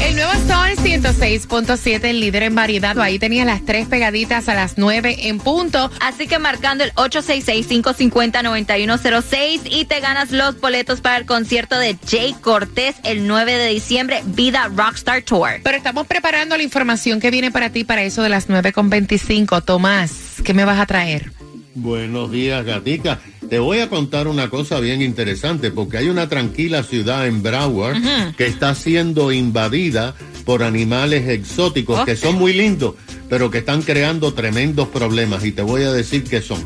El nuevo Sol 106.7, el líder en variedad. Ahí tenías las tres pegaditas a las 9 en punto. Así que marcando el 866-550-9106 y te ganas los boletos para el concierto de Jay Cortés el 9 de diciembre, Vida Rockstar Tour. Pero estamos preparando la información que viene para ti para eso de las 9.25. Tomás, ¿qué me vas a traer? Buenos días, gatica. Te voy a contar una cosa bien interesante, porque hay una tranquila ciudad en Broward que está siendo invadida por animales exóticos que son muy lindos, pero que están creando tremendos problemas. Y te voy a decir qué son.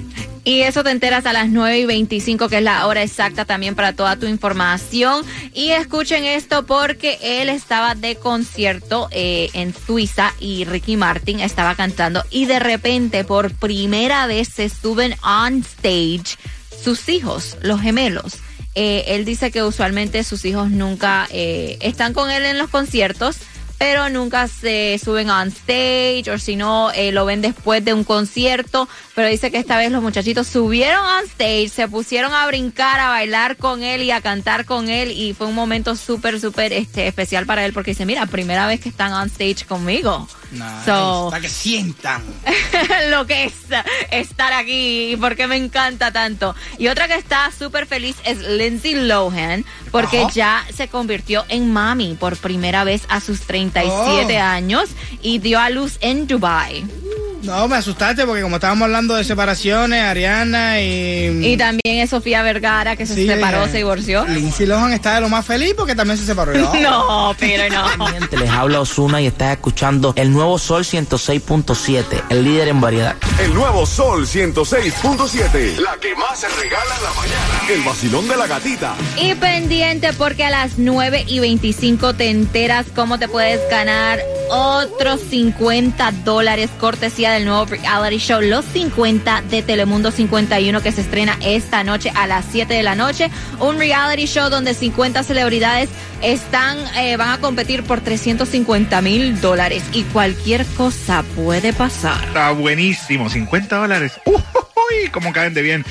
Y eso te enteras a las 9 y 25, que es la hora exacta también para toda tu información. Y escuchen esto porque él estaba de concierto eh, en Suiza y Ricky Martin estaba cantando y de repente por primera vez se suben on stage sus hijos, los gemelos. Eh, él dice que usualmente sus hijos nunca eh, están con él en los conciertos pero nunca se suben on stage o si no eh, lo ven después de un concierto, pero dice que esta vez los muchachitos subieron on stage, se pusieron a brincar, a bailar con él y a cantar con él y fue un momento súper, súper este, especial para él porque dice, mira, primera vez que están on stage conmigo. Nice. So- Para que sientan. lo que es estar aquí y por qué me encanta tanto. Y otra que está súper feliz es Lindsay Lohan porque Ajá. ya se convirtió en mami por primera vez a sus 37 Oh. años y dio a luz en Dubai. No, me asustaste porque como estábamos hablando de separaciones, Ariana y... Y también es Sofía Vergara que se Sí, separó, eh, se divorció. Lindsay Lohan está de lo más feliz porque también se separó. No, pero no. Les habla Osuna y estás escuchando el nuevo Sol 106.7, el líder en variedad. El nuevo Sol 106.7. La que más se regala en la mañana. El vacilón de la gatita. Y pendiente porque a las 9 y 25 te enteras cómo te puedes ganar otros 50 dólares cortesía del nuevo reality show Los 50 de Telemundo 51 que se estrena esta noche a las 7 de la noche. Un reality show donde 50 celebridades están, eh, van a competir por 350 mil dólares y cualquier cosa puede pasar. Está buenísimo, 50 dólares. Uy, cómo caen de bien.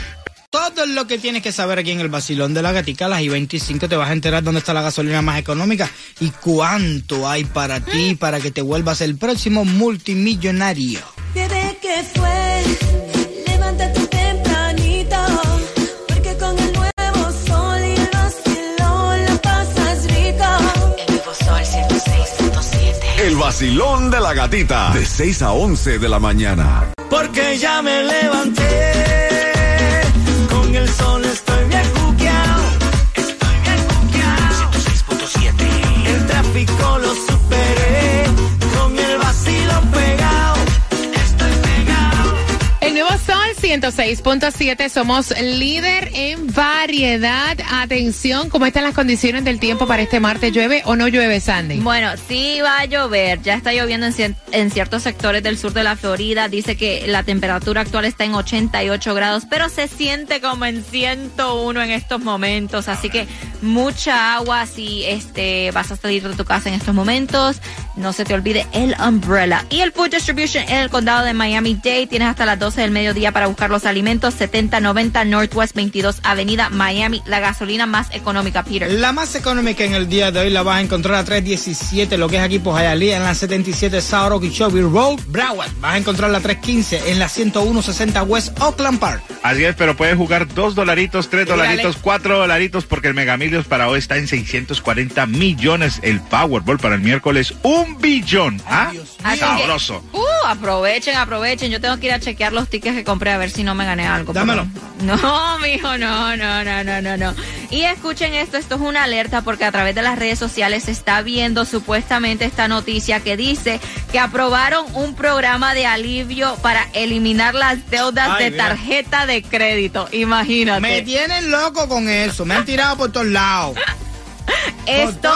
Todo lo que tienes que saber aquí en el Basilón de la Gatica, a las I-25 te vas a enterar dónde está la gasolina más económica y cuánto hay para ti para que te vuelvas el próximo multimillonario. Bebé, ¿qué fue? Levántate tempranito, porque con el nuevo sol y el vacilón la pasas rico. El nuevo Sol 106.7. El vacilón de la gatita. De 6 a 11 de la mañana. Porque ya me levanté, sol estoy bien cuqueado, estoy bien cuqueado. 106.7. El tráfico lo 106.7, somos líder en variedad. Atención, ¿cómo están las condiciones del tiempo para este martes? ¿Llueve o no llueve, Sandy? Bueno, sí va a llover. Ya está lloviendo en, en ciertos sectores del sur de la Florida. Dice que la temperatura actual está en 88 grados, pero se siente como en 101 en estos momentos. Así que mucha agua si este, vas a salir de tu casa en estos momentos. No se te olvide el umbrella. Y el Food Distribution en el condado de Miami-Dade. Tienes hasta las 12 del mediodía para buscar los alimentos. 7090 Northwest 22 Avenida Miami. La gasolina más económica, Peter. La más económica en el día de hoy la vas a encontrar a 317, lo que es aquí por Hialeah, en la 77 South Okeechobee Road, Broward. Vas a encontrar la 315 en la 10160 West Oakland Park. Así es, pero puedes jugar dos dolaritos, tres Dígale. dolaritos, cuatro dolaritos, porque el Mega Para hoy está en 640 millones. El Powerball para el miércoles, un billón. ¿Ah? Así que, Sabroso. uh, aprovechen, aprovechen. Yo tengo que ir a chequear los tickets que compré a ver si no me gané algo. pero- Dámelo. No, mijo, no, no, no, no, no, no. Y escuchen esto, esto es una alerta porque a través de las redes sociales se está viendo supuestamente esta noticia que dice que aprobaron un programa de alivio para eliminar las deudas Ay, de mira. tarjeta de crédito. Imagínate. Me tienen loco con eso, me han tirado por todos lados. Esto,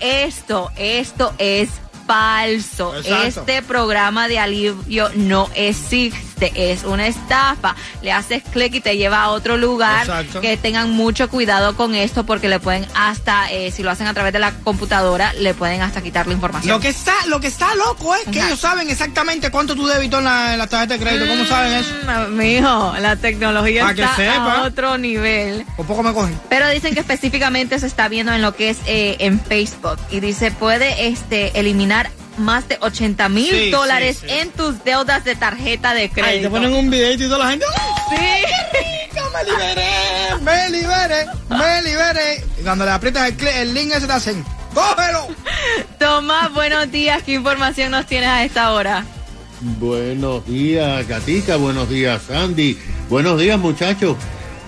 esto, esto es falso. Exacto. Este programa de alivio no existe, es una estafa. Le haces clic y te lleva a otro lugar. Exacto. Que tengan mucho cuidado con esto porque le pueden hasta, eh, si lo hacen a través de la computadora, le pueden hasta quitar la información. Lo que está, lo que está loco es que ellos saben exactamente cuánto tú debitó en la, en la tarjeta de crédito. ¿Cómo saben eso? Mm, Mijo, la tecnología que está sepa. a otro nivel. Por poco me cogen. Pero dicen que específicamente se está viendo en lo que es eh, en Facebook y dice puede este eliminar más de 80 mil Sí, dólares sí, sí. en tus deudas de tarjeta de crédito. Ahí te ponen un videito y toda la gente. ¡Oh, Sí. rico! ¡Me liberé! ¡Me liberé! ¡Me liberé! Y cuando le aprietas el, link ese te hacen. ¡Cógelo! Tomás, buenos días. ¿Qué información nos tienes a esta hora? Buenos días, Gatica. Buenos días, Andy. Buenos días, muchachos.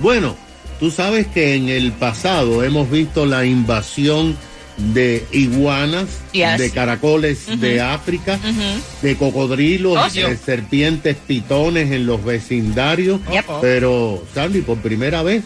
Bueno, tú sabes que en el pasado hemos visto la invasión de iguanas, Yes. de caracoles de África, de cocodrilos, Oh, de serpientes pitones en los vecindarios. Yep. Pero, Sandy, por primera vez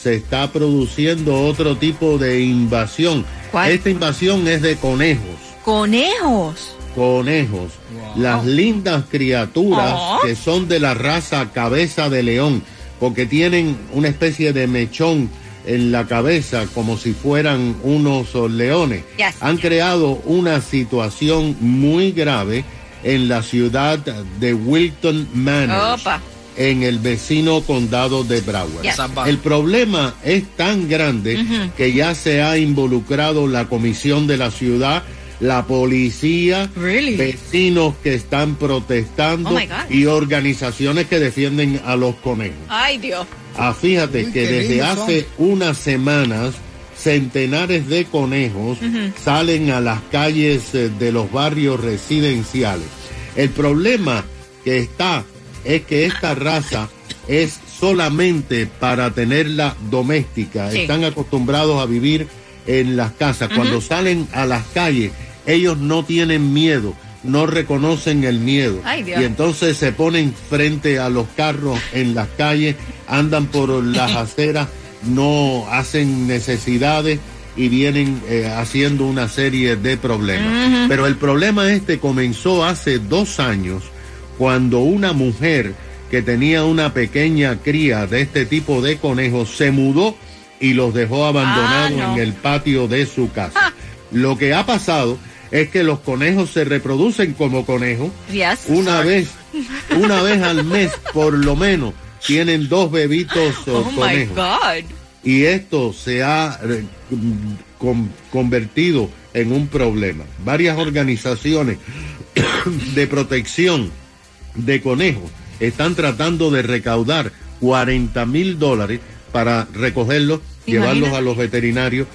se está produciendo otro tipo de invasión. ¿Cuál? Esta invasión es de conejos Conejos. conejos, las lindas criaturas Oh. que son de la raza cabeza de león, porque tienen una especie de mechón en la cabeza como si fueran unos leones. Yes. Han creado una situación muy grave en la ciudad de Wilton Manor Opa. en el vecino condado de Broward. Yes. El problema es tan grande que ya se ha involucrado la comisión de la ciudad, la policía, Really? vecinos que están protestando Oh, y organizaciones que defienden a los conejos. Ay, Dios. Ah, fíjate Uy, que desde hace unas semanas centenares de conejos salen a las calles eh, de los barrios residenciales. El problema que está es que esta raza es solamente para tenerla doméstica. Sí. Están acostumbrados a vivir en las casas. Cuando salen a las calles, ellos no tienen miedo, no reconocen el miedo. Ay. Y entonces se ponen frente a los carros en las calles, andan por las aceras, no hacen necesidades y vienen eh, haciendo una serie de problemas. Pero el problema este comenzó hace dos años cuando una mujer que tenía una pequeña cría de este tipo de conejos se mudó y los dejó abandonados Ah, no. en el patio de su casa. Lo que ha pasado es que los conejos se reproducen como conejos Yes. una vez, una vez al mes por lo menos tienen dos bebitos oh, Oh my conejos God. y esto se ha eh, con- convertido en un problema. Varias organizaciones de protección de conejos están tratando de recaudar 40 mil dólares para recogerlos, llevarlos a los veterinarios,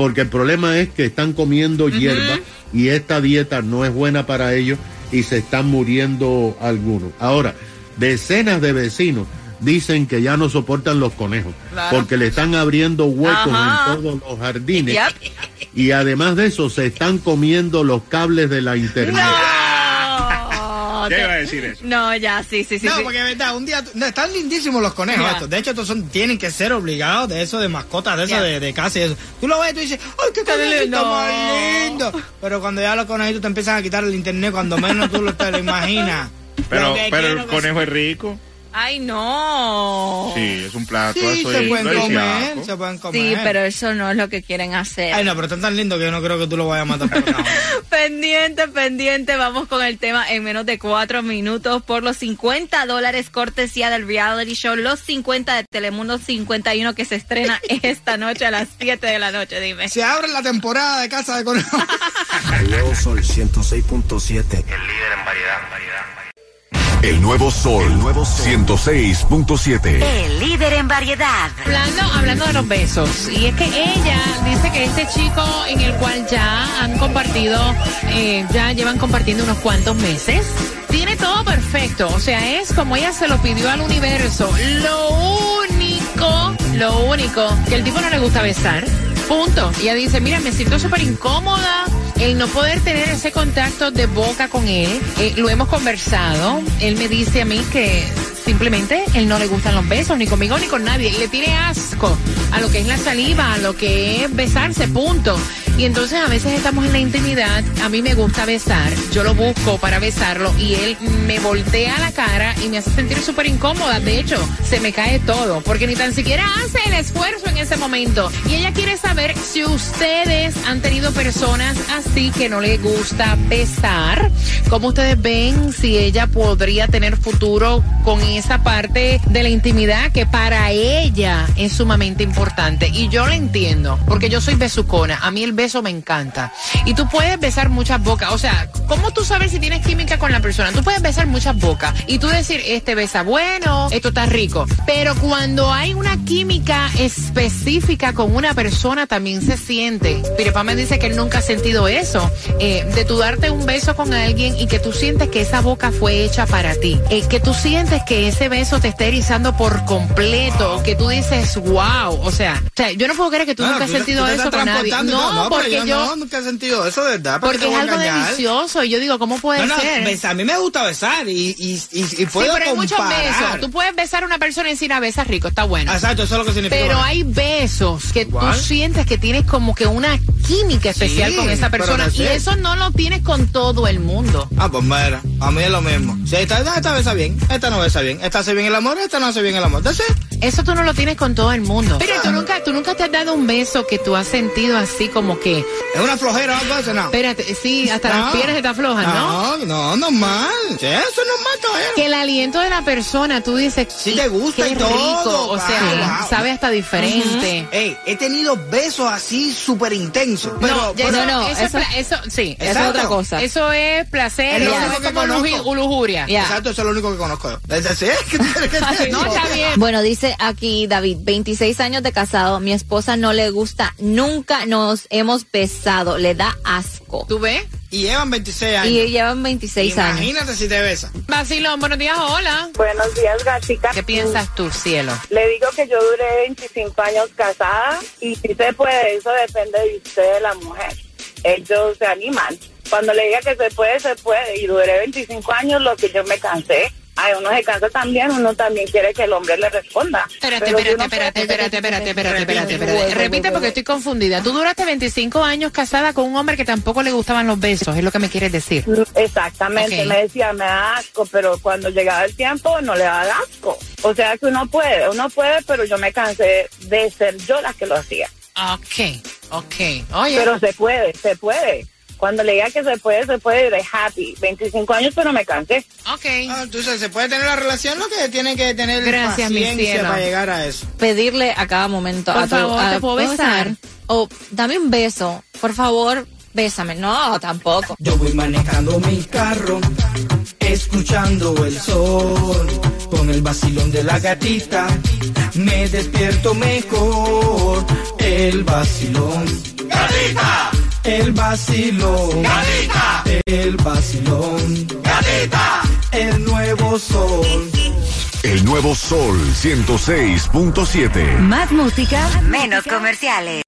porque el problema es que están comiendo hierba y esta dieta no es buena para ellos y se están muriendo algunos. Ahora, decenas de vecinos dicen que ya no soportan los conejos Claro. porque le están abriendo huecos Ajá. en todos los jardines Yep. y además de eso se están comiendo los cables de la internet. No. Ya iba a decir eso. No, ya, sí, sí, sí. no, sí. porque es verdad, un día. no, están lindísimos los conejos estos. De hecho, estos son, tienen que ser obligados de eso, de mascotas, de eso, de, de casa y eso. Tú lo ves y tú dices, ¡ay, qué conejito lindo. más lindo! Pero cuando ya los conejitos te empiezan a quitar el internet, cuando menos tú lo, te lo imaginas. Pero, pero el conejo es rico. Ay, no. Sí, es un plato. Sí, eso se es pueden comer, ciaco. se pueden comer. Sí, pero eso no es lo que quieren hacer. Ay, no, pero están tan lindos que yo no creo que tú lo vayas a matar por nada. Pendiente, pendiente. Vamos con el tema en menos de cuatro minutos por los 50 dólares cortesía del reality show Los 50 de Telemundo 51 que se estrena esta noche a las 7 de la noche. Dime. Se abre la temporada de Casa de Conejos. El nuevo Sol 106.7. El nuevo Sol, el nuevo 106.7. El líder en variedad. Hablando, hablando de los besos, y es que ella dice que este chico en el cual ya han compartido, eh, ya llevan compartiendo unos cuantos meses, tiene todo perfecto, o sea, es como ella se lo pidió al universo. Lo único, lo único, que el tipo no le gusta besar. Punto. Ella dice, mira, me siento súper incómoda en no poder tener ese contacto de boca con él. Eh, lo hemos conversado. Él me dice a mí que simplemente él no le gustan los besos, ni conmigo ni con nadie. Y le tiene asco a lo que es la saliva, a lo que es besarse, punto. Y entonces a veces estamos en la intimidad, a mí me gusta besar, yo lo busco para besarlo y él me voltea la cara y me hace sentir súper incómoda. De hecho, se me cae todo, porque ni tan siquiera hace el esfuerzo en ese momento. Y ella quiere saber si ustedes han tenido personas así que no les gusta besar. ¿Cómo ustedes ven si ella podría tener futuro con esa parte de la intimidad que para ella es sumamente importante? Y yo lo entiendo, porque yo soy besucona. A mí el beso me encanta. Y tú puedes besar muchas bocas. O sea, ¿cómo tú sabes si tienes química con la persona? Tú puedes besar muchas bocas y tú decir, este besa bueno, esto está rico. Pero cuando hay una química específica con una persona, también se siente. Pirepa me dice que él nunca ha sentido eso. eh, de tú darte un beso con alguien y que tú sientes que esa boca fue hecha para ti. eh, que tú sientes que ese beso te está erizando por completo. Que tú dices, wow. O sea, o sea, yo no puedo creer que tú nunca has sentido eso con nadie. No, porque yo... no, nunca he sentido eso, de verdad. ¿para porque es algo engañar? delicioso. Y yo digo, ¿cómo puede No, no, ser? besa- a mí me gusta besar y, y, y, y Sí, puedo pero hay muchos comparar. besos. Tú puedes besar a una persona y decir, a besas rico, está bueno. Exacto, eso es lo que significa. Pero hay besos que tú sientes que tienes como que una química especial Sí, con esa persona. no sé. Y eso no lo tienes con todo el mundo. Ah, pues mira, a mí es lo mismo. Si esta, esta besa bien, esta no besa bien. Esta hace bien el amor, esta no hace bien el amor. Entonces, Eso tú no lo tienes con todo el mundo. Pero tú nunca, tú nunca te has dado un beso que tú has sentido así como que, es una flojera, algo así, no. espérate, sí, hasta No. las piernas te aflojan, ¿no? No, no, normal. Sí, eso es normal, caballero. Que el aliento de la persona, tú dices, Sí te gusta qué y todo, rico, o wow, sea, wow. sabe hasta diferente. Ey, he tenido besos así súper intensos. Pero, no, pero- eso, no, eso, es eso- pla- eso, sí, Eso es Exacto. otra cosa. eso es placer, Es lo único es que como lujuria. Exacto, eso es lo único que conozco yo. Es decir, ¿qué tú quieres que te No, está bien. Bueno, dice aquí David, 26 años de casado, mi esposa no le gusta, nunca nos hemos besado, le da asco. ¿Tú ves? Y llevan 26 años. Y llevan 26 años. Imagínate si te besa. Vacilón, buenos días, hola. Buenos días, gatica. ¿Qué piensas tú, cielo? Le digo que yo duré 25 años casada y si se puede, eso depende de usted, de la mujer. Ellos se animan. Cuando le diga que se puede, se puede. Y duré 25 años, lo que yo me cansé. Ay, uno se cansa también, uno también quiere que el hombre le responda. Espérate, Pero espérate, espérate, espérate, espérate, espérate, espérate, espérate. Repite porque estoy confundida. Tú duraste 25 años casada con un hombre que tampoco le gustaban los besos, es lo que me quieres decir. Exactamente, Ok. me decía, me da asco, pero cuando llegaba el tiempo no le da asco. O sea que uno puede, uno puede, pero yo me cansé de ser yo la que lo hacía. Ok, ok. Oye, Pero se puede, se puede. Cuando le diga que se puede, se puede, de happy. 25 años, pero me cansé. ok. Ah, entonces, se puede tener la relación, lo que tiene que tener Gracias, mi paciencia para llegar a eso. Pedirle a cada momento Por a tu- favor, a- ¿te puedo besar? O dame un beso, por favor, bésame. No, tampoco. Yo voy manejando mi carro, escuchando el sol, con el vacilón de la gatita, me despierto mejor. El vacilón. ¡Gatita! El vacilón. ¡Gatita! El vacilón. ¡Gatita! El nuevo sol. El nuevo Sol 106.7. Más música, menos comerciales.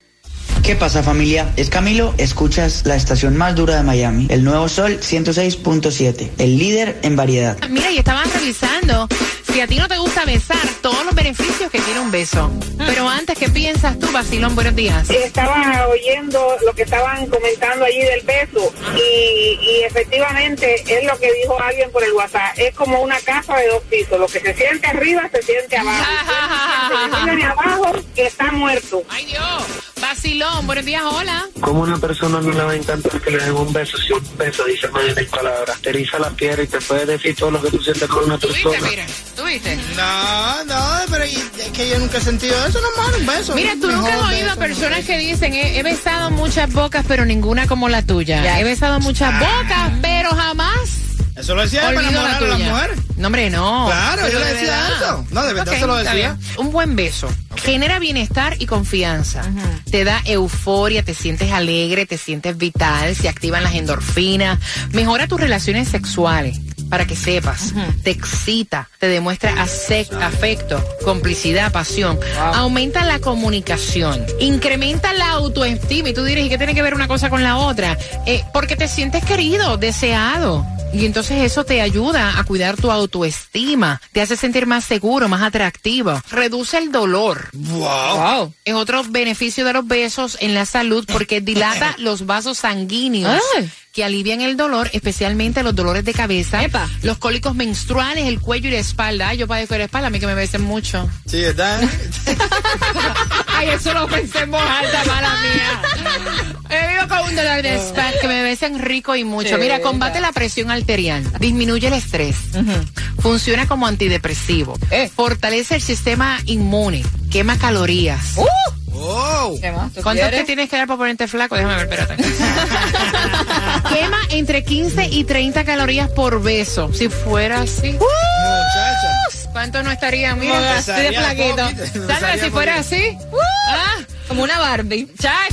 ¿Qué pasa familia? Es Camilo, escuchas la estación más dura de Miami, el Nuevo Sol 106.7, el líder en variedad. Mira, y estaban revisando si a ti no te gusta besar, todos los beneficios que tiene un beso. Pero antes, ¿qué piensas tú, Basilón? Buenos días. Estaba oyendo lo que estaban comentando allí del beso y, y efectivamente es lo que dijo alguien por el WhatsApp. Es como una casa de dos pisos. Lo que se siente arriba se siente abajo. Se siente abajo que está muerto. Ay, Dios. Basilón, buenos días, hola. Como una persona no le va a encantar que le den un beso, si un beso dice más de palabras, te eriza la piel y te puede decir todo lo que tú sientes con una ¿Tú viste, persona. mira? ¿Tú viste? No, no, pero es que yo nunca he sentido eso, normal, un beso. Mira, tú nunca has oído a beso, personas que dicen, he, he besado muchas bocas, pero ninguna como la tuya. Ya. He besado muchas bocas, pero jamás Eso lo decía para olvido la enamorar a las tuya. mujeres. No, hombre, no. Claro, Pero yo le de decía verdad. eso. No, de verdad se lo decía. Un buen beso genera bienestar y confianza. Te da euforia, te sientes alegre, te sientes vital, se activan las endorfinas, mejora tus relaciones sexuales. Para que sepas, te excita, te demuestra afecto, complicidad, pasión, aumenta la comunicación, incrementa la autoestima. Y tú dirás, ¿y qué tiene que ver una cosa con la otra? Eh, porque te sientes querido, deseado. Y entonces eso te ayuda a cuidar tu autoestima, te hace sentir más seguro, más atractivo, reduce el dolor. Wow. Es otro beneficio de los besos en la salud porque dilata los vasos sanguíneos. Ay. Que alivian el dolor, especialmente los dolores de cabeza, Epa. los cólicos menstruales, el cuello y la espalda. Ay, yo padezco de la espalda, a mí que me besen mucho. Sí, ¿verdad? Ay, eso lo pensé en voz alta, mala mía. He vivo con un dolor de espalda, que me besen rico y mucho. Sí, Mira, combate la presión arterial, disminuye el estrés, funciona como antidepresivo, fortalece el sistema inmune, quema calorías. Wow. ¿Qué más? ¿Tú ¿Cuánto quieres? te tienes que dar para ponerte flaco? Déjame ver, espérate. Quema entre 15 y 30 calorías por beso. Si fuera así. Muchacha. ¿Cuánto no estaría? Mira, No, así de estaría flaquito. estaría si fuera poquito. así. Ah, Como una Barbie. chach.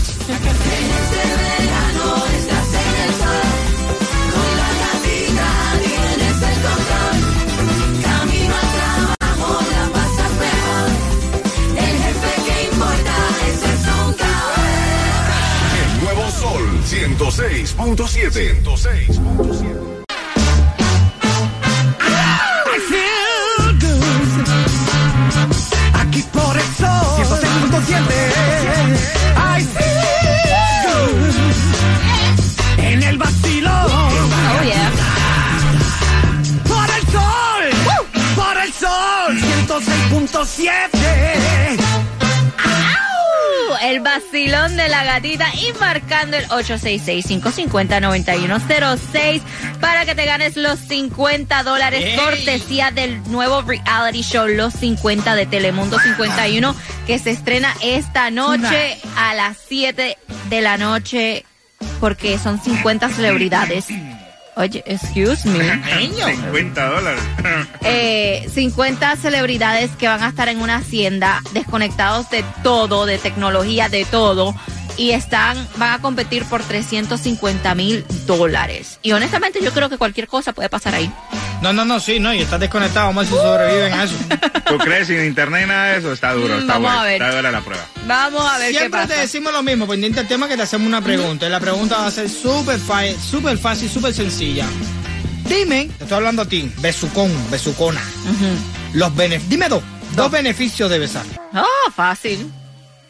106.7. 106.7. Aquí por el sol 106.7 vacilón de la gatita y marcando el 866-550-9106 para que te ganes los 50 dólares cortesía del nuevo reality show Los 50 de Telemundo 51 que se estrena esta noche a las 7 de la noche porque son 50 celebridades. Oye, excuse me. 50 dólares. eh, 50 celebridades que van a estar en una hacienda desconectados de todo, de tecnología, de todo. Y están, van a competir por 350 mil dólares. Y honestamente yo creo que cualquier cosa puede pasar ahí. No, no, no, sí, no, y estás desconectado, vamos a ver si sobreviven a eso. ¿Tú crees sin internet y nada de eso? Está duro, está vamos bueno. ver. Está dura la prueba. Vamos a ver Siempre qué te pasa. decimos lo mismo, pendiente al tema que te hacemos una pregunta. Y la pregunta va a ser súper fa- súper fácil, súper sencilla. Dime, te estoy hablando a ti, besucón, besucona. Los bene- dime dos, dos beneficios de besar. Oh, fácil.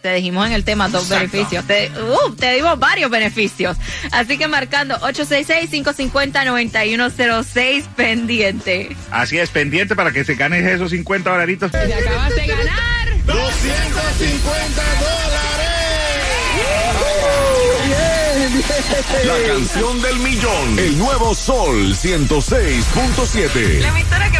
Te dijimos en el tema dos Exacto. beneficios. Te, uh, te dimos varios beneficios. Así que marcando 866-550-9106 pendiente. Así es, pendiente para que se ganes esos 50 dolaritos. Te acabas de ganar. 250 La canción del millón. El nuevo Sol 106.7. La emisora que